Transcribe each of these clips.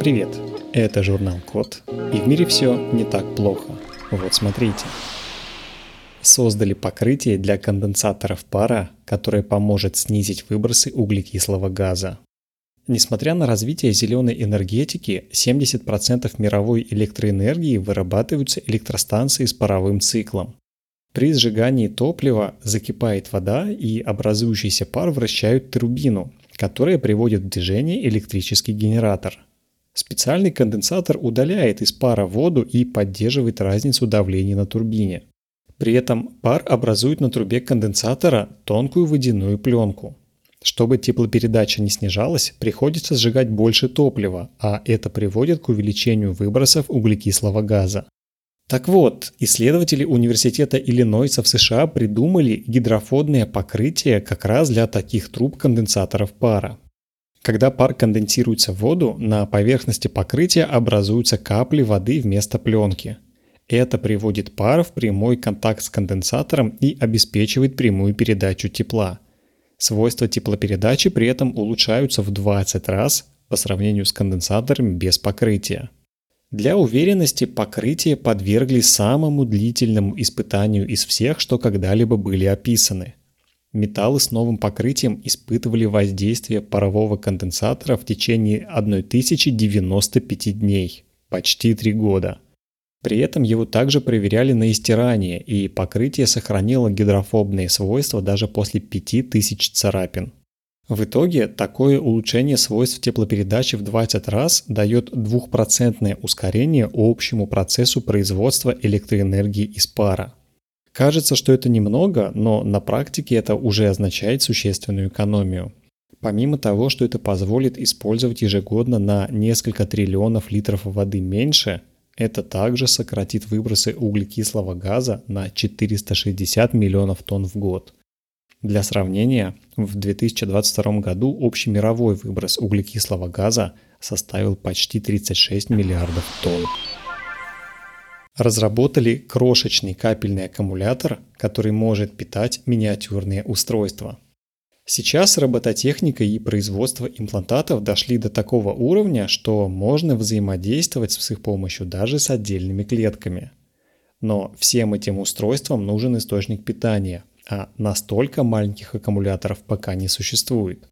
Привет, это журнал Код, и в мире все не так плохо. Вот смотрите. Создали покрытие для конденсаторов пара, которое поможет снизить выбросы углекислого газа. Несмотря на развитие зеленой энергетики, 70% мировой электроэнергии вырабатываются электростанции с паровым циклом. При сжигании топлива закипает вода и образующийся пар вращают турбину, которая приводит в движение электрический генератор. Специальный конденсатор удаляет из пара воду и поддерживает разницу давления на турбине. При этом пар образует на трубе конденсатора тонкую водяную пленку. Чтобы теплопередача не снижалась, приходится сжигать больше топлива, а это приводит к увеличению выбросов углекислого газа. Так вот, исследователи Университета Иллинойса в США придумали гидрофобное покрытие как раз для таких труб конденсаторов пара. Когда пар конденсируется в воду, на поверхности покрытия образуются капли воды вместо пленки. Это приводит пар в прямой контакт с конденсатором и обеспечивает прямую передачу тепла – Свойства теплопередачи при этом улучшаются в 20 раз по сравнению с конденсаторами без покрытия. Для уверенности покрытие подвергли самому длительному испытанию из всех, что когда-либо были описаны. Металлы с новым покрытием испытывали воздействие парового конденсатора в течение 1095 дней, почти 3 года – при этом его также проверяли на истирание, и покрытие сохранило гидрофобные свойства даже после 5000 царапин. В итоге такое улучшение свойств теплопередачи в 20 раз дает 2% ускорение общему процессу производства электроэнергии из пара. Кажется, что это немного, но на практике это уже означает существенную экономию. Помимо того, что это позволит использовать ежегодно на несколько триллионов литров воды меньше, это также сократит выбросы углекислого газа на 460 миллионов тонн в год. Для сравнения, в 2022 году общий мировой выброс углекислого газа составил почти 36 миллиардов тонн. Разработали крошечный капельный аккумулятор, который может питать миниатюрные устройства – Сейчас робототехника и производство имплантатов дошли до такого уровня, что можно взаимодействовать с их помощью даже с отдельными клетками. Но всем этим устройствам нужен источник питания, а настолько маленьких аккумуляторов пока не существует.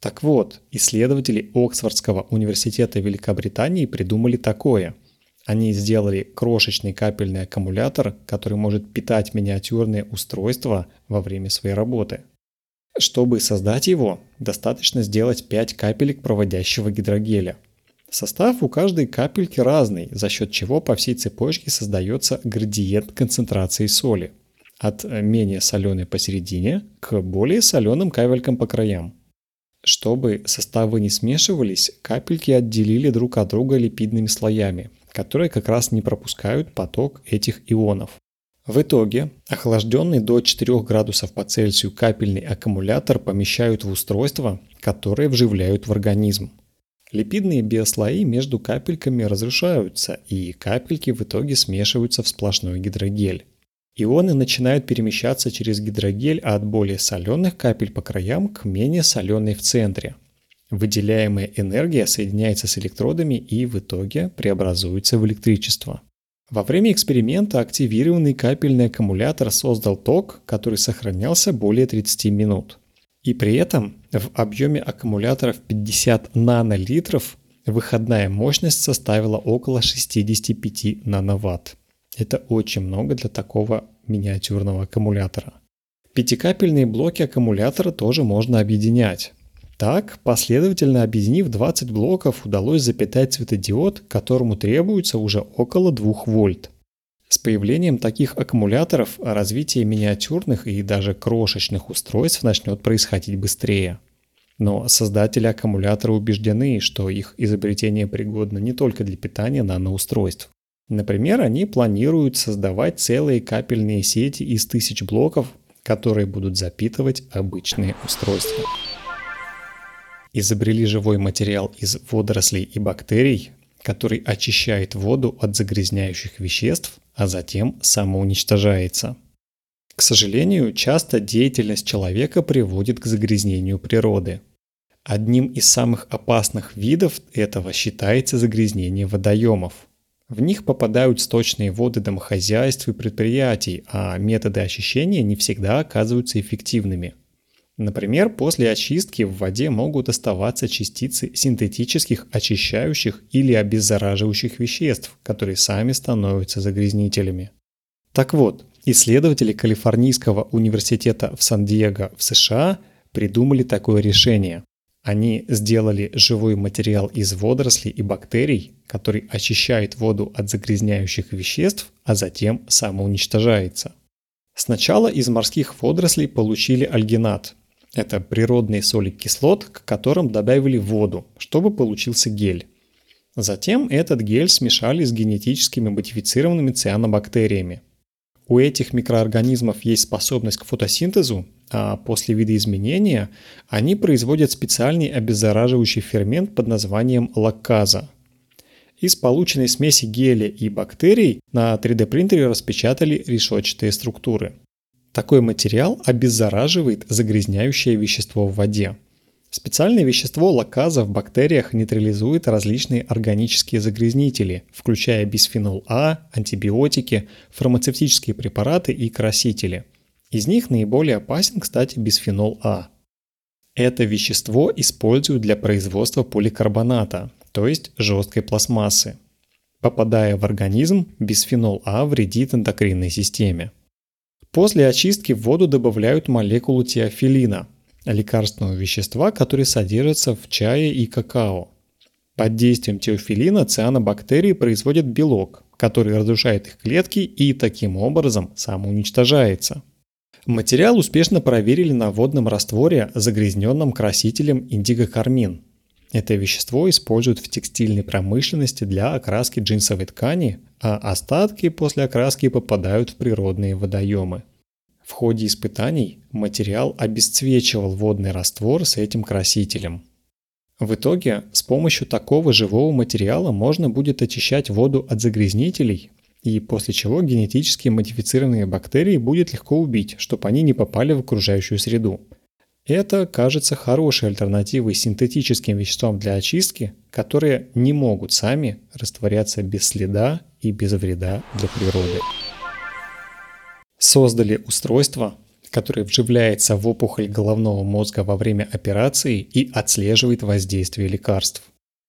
Так вот, исследователи Оксфордского университета Великобритании придумали такое. Они сделали крошечный капельный аккумулятор, который может питать миниатюрные устройства во время своей работы – чтобы создать его, достаточно сделать 5 капелек проводящего гидрогеля. Состав у каждой капельки разный, за счет чего по всей цепочке создается градиент концентрации соли. От менее соленой посередине к более соленым капелькам по краям. Чтобы составы не смешивались, капельки отделили друг от друга липидными слоями, которые как раз не пропускают поток этих ионов. В итоге охлажденный до 4 градусов по Цельсию капельный аккумулятор помещают в устройство, которое вживляют в организм. Липидные биослои между капельками разрушаются, и капельки в итоге смешиваются в сплошной гидрогель. Ионы начинают перемещаться через гидрогель от более соленых капель по краям к менее соленой в центре. Выделяемая энергия соединяется с электродами и в итоге преобразуется в электричество. Во время эксперимента активированный капельный аккумулятор создал ток, который сохранялся более 30 минут. И при этом в объеме аккумуляторов 50 нанолитров выходная мощность составила около 65 нановатт. Это очень много для такого миниатюрного аккумулятора. Пятикапельные блоки аккумулятора тоже можно объединять. Так, последовательно объединив 20 блоков, удалось запитать светодиод, которому требуется уже около 2 вольт. С появлением таких аккумуляторов развитие миниатюрных и даже крошечных устройств начнет происходить быстрее. Но создатели аккумулятора убеждены, что их изобретение пригодно не только для питания наноустройств. Например, они планируют создавать целые капельные сети из тысяч блоков, которые будут запитывать обычные устройства изобрели живой материал из водорослей и бактерий, который очищает воду от загрязняющих веществ, а затем самоуничтожается. К сожалению, часто деятельность человека приводит к загрязнению природы. Одним из самых опасных видов этого считается загрязнение водоемов. В них попадают сточные воды домохозяйств и предприятий, а методы очищения не всегда оказываются эффективными. Например, после очистки в воде могут оставаться частицы синтетических очищающих или обеззараживающих веществ, которые сами становятся загрязнителями. Так вот, исследователи Калифорнийского университета в Сан-Диего в США придумали такое решение. Они сделали живой материал из водорослей и бактерий, который очищает воду от загрязняющих веществ, а затем самоуничтожается. Сначала из морских водорослей получили альгинат. Это природные соли кислот, к которым добавили воду, чтобы получился гель. Затем этот гель смешали с генетическими модифицированными цианобактериями. У этих микроорганизмов есть способность к фотосинтезу, а после видоизменения они производят специальный обеззараживающий фермент под названием лакказа. Из полученной смеси геля и бактерий на 3D принтере распечатали решетчатые структуры. Такой материал обеззараживает загрязняющее вещество в воде. Специальное вещество лаказа в бактериях нейтрализует различные органические загрязнители, включая бисфенол А, антибиотики, фармацевтические препараты и красители – из них наиболее опасен, кстати, бисфенол А. Это вещество используют для производства поликарбоната, то есть жесткой пластмассы. Попадая в организм, бисфенол А вредит эндокринной системе. После очистки в воду добавляют молекулу теофилина, лекарственного вещества, которое содержится в чае и какао. Под действием теофилина цианобактерии производят белок, который разрушает их клетки и таким образом самоуничтожается. Материал успешно проверили на водном растворе, загрязненном красителем индигокармин. Это вещество используют в текстильной промышленности для окраски джинсовой ткани, а остатки после окраски попадают в природные водоемы. В ходе испытаний материал обесцвечивал водный раствор с этим красителем. В итоге с помощью такого живого материала можно будет очищать воду от загрязнителей, и после чего генетически модифицированные бактерии будет легко убить, чтобы они не попали в окружающую среду. Это кажется хорошей альтернативой синтетическим веществам для очистки, которые не могут сами растворяться без следа и без вреда для природы. Создали устройство, которое вживляется в опухоль головного мозга во время операции и отслеживает воздействие лекарств.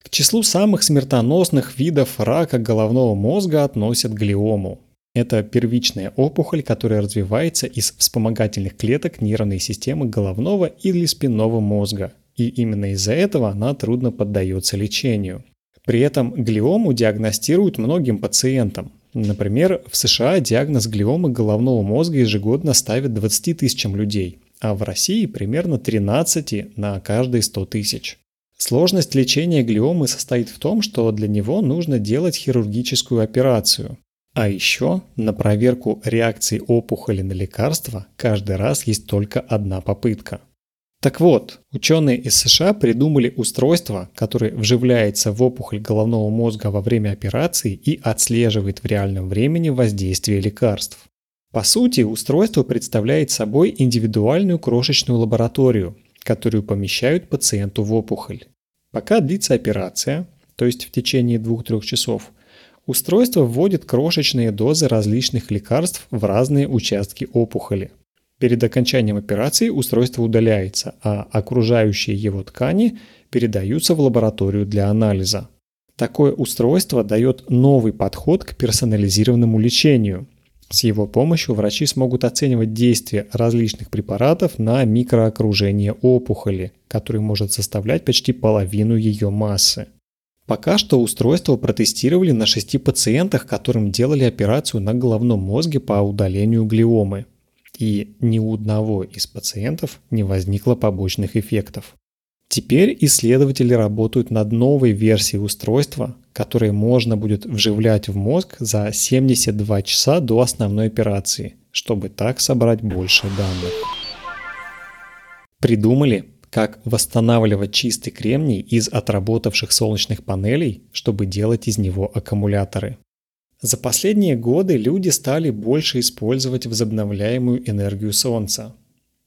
К числу самых смертоносных видов рака головного мозга относят глиому. Это первичная опухоль, которая развивается из вспомогательных клеток нервной системы головного или спинного мозга. И именно из-за этого она трудно поддается лечению. При этом глиому диагностируют многим пациентам. Например, в США диагноз глиомы головного мозга ежегодно ставят 20 тысячам людей, а в России примерно 13 на каждые 100 тысяч. Сложность лечения глиомы состоит в том, что для него нужно делать хирургическую операцию. А еще на проверку реакции опухоли на лекарства каждый раз есть только одна попытка. Так вот, ученые из США придумали устройство, которое вживляется в опухоль головного мозга во время операции и отслеживает в реальном времени воздействие лекарств. По сути, устройство представляет собой индивидуальную крошечную лабораторию, которую помещают пациенту в опухоль. Пока длится операция, то есть в течение 2-3 часов, устройство вводит крошечные дозы различных лекарств в разные участки опухоли. Перед окончанием операции устройство удаляется, а окружающие его ткани передаются в лабораторию для анализа. Такое устройство дает новый подход к персонализированному лечению, с его помощью врачи смогут оценивать действие различных препаратов на микроокружение опухоли, который может составлять почти половину ее массы. Пока что устройство протестировали на шести пациентах, которым делали операцию на головном мозге по удалению глиомы. И ни у одного из пациентов не возникло побочных эффектов. Теперь исследователи работают над новой версией устройства, которое можно будет вживлять в мозг за 72 часа до основной операции, чтобы так собрать больше данных. Придумали, как восстанавливать чистый кремний из отработавших солнечных панелей, чтобы делать из него аккумуляторы. За последние годы люди стали больше использовать возобновляемую энергию Солнца.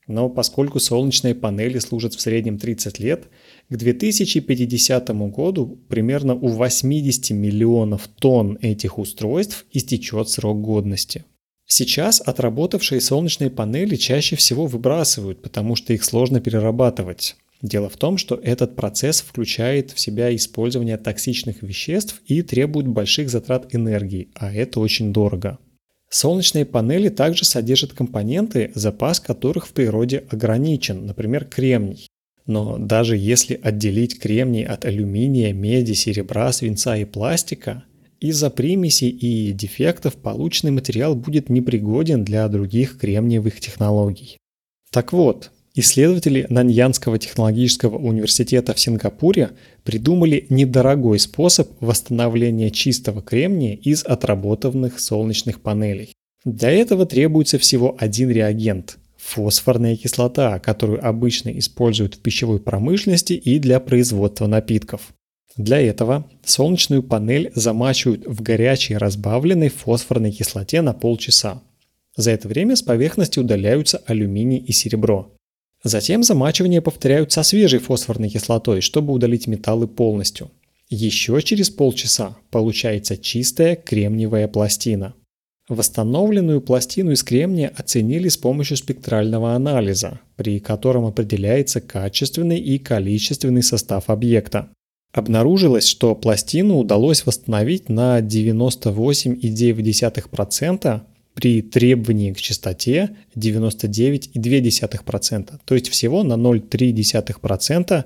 Но поскольку солнечные панели служат в среднем 30 лет, к 2050 году примерно у 80 миллионов тонн этих устройств истечет срок годности. Сейчас отработавшие солнечные панели чаще всего выбрасывают, потому что их сложно перерабатывать. Дело в том, что этот процесс включает в себя использование токсичных веществ и требует больших затрат энергии, а это очень дорого. Солнечные панели также содержат компоненты, запас которых в природе ограничен, например, кремний. Но даже если отделить кремний от алюминия, меди, серебра, свинца и пластика, из-за примесей и дефектов полученный материал будет непригоден для других кремниевых технологий. Так вот, исследователи Наньянского технологического университета в Сингапуре придумали недорогой способ восстановления чистого кремния из отработанных солнечных панелей. Для этого требуется всего один реагент фосфорная кислота, которую обычно используют в пищевой промышленности и для производства напитков. Для этого солнечную панель замачивают в горячей разбавленной фосфорной кислоте на полчаса. За это время с поверхности удаляются алюминий и серебро. Затем замачивание повторяют со свежей фосфорной кислотой, чтобы удалить металлы полностью. Еще через полчаса получается чистая кремниевая пластина. Восстановленную пластину из кремния оценили с помощью спектрального анализа, при котором определяется качественный и количественный состав объекта. Обнаружилось, что пластину удалось восстановить на 98,9% при требовании к частоте 99,2%, то есть всего на 0,3%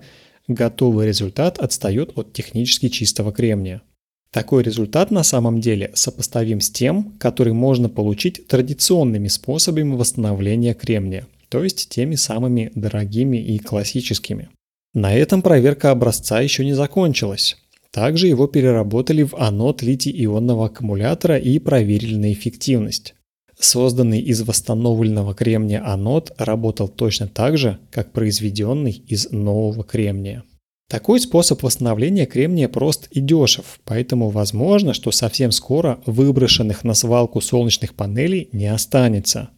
готовый результат отстает от технически чистого кремния. Такой результат на самом деле сопоставим с тем, который можно получить традиционными способами восстановления кремния, то есть теми самыми дорогими и классическими. На этом проверка образца еще не закончилась. Также его переработали в анод литий-ионного аккумулятора и проверили на эффективность. Созданный из восстановленного кремния анод работал точно так же, как произведенный из нового кремния. Такой способ восстановления кремния прост и дешев, поэтому возможно, что совсем скоро выброшенных на свалку солнечных панелей не останется.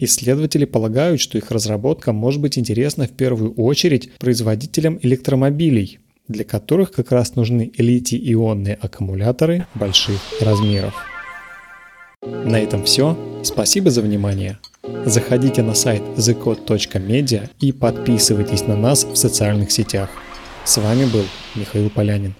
Исследователи полагают, что их разработка может быть интересна в первую очередь производителям электромобилей, для которых как раз нужны литий-ионные аккумуляторы больших размеров. На этом все. Спасибо за внимание. Заходите на сайт thecode.media и подписывайтесь на нас в социальных сетях. С вами был Михаил Полянин.